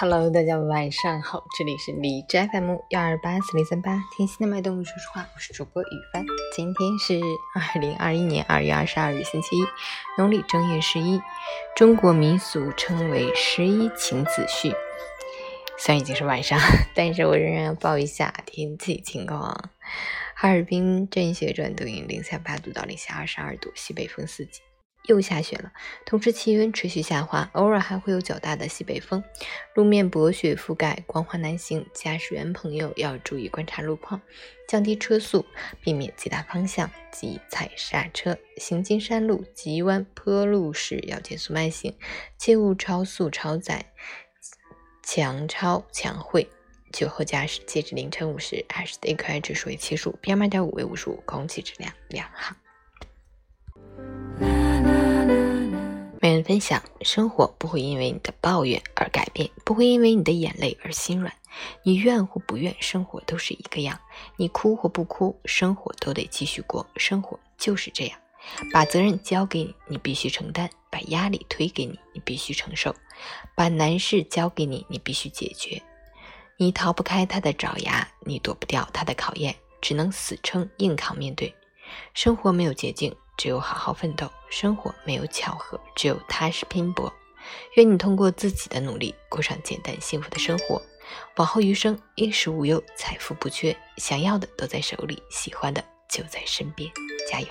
Hello，大家晚上好，这里是李斋 FM 幺二八四零三八，听心的脉动，说实话，我是主播雨帆。今天是二零二一年二月二十二日，星期一，农历正月十一，中国民俗称为十一请子婿。虽然已经是晚上，但是我仍然要报一下天气情况。哈尔滨阵雪转多云，零下八度到零下二十二度，西北风四级。又下雪了，同时气温持续下滑，偶尔还会有较大的西北风，路面薄雪覆盖，光滑难行。驾驶员朋友要注意观察路况，降低车速，避免急打方向及踩刹车。行经山路、急弯坡路时要减速慢行，切勿超速超载、强超强会。酒后驾驶，截止凌晨五时，还是 AQI 指数为七十五，PM 二点五为五十五，空气质量良好。分享：生活不会因为你的抱怨而改变，不会因为你的眼泪而心软。你怨或不怨，生活都是一个样；你哭或不哭，生活都得继续过。生活就是这样，把责任交给你，你必须承担；把压力推给你，你必须承受；把难事交给你，你必须解决。你逃不开他的爪牙，你躲不掉他的考验，只能死撑硬扛面对。生活没有捷径。只有好好奋斗，生活没有巧合，只有踏实拼搏。愿你通过自己的努力，过上简单幸福的生活。往后余生，衣食无忧，财富不缺，想要的都在手里，喜欢的就在身边。加油！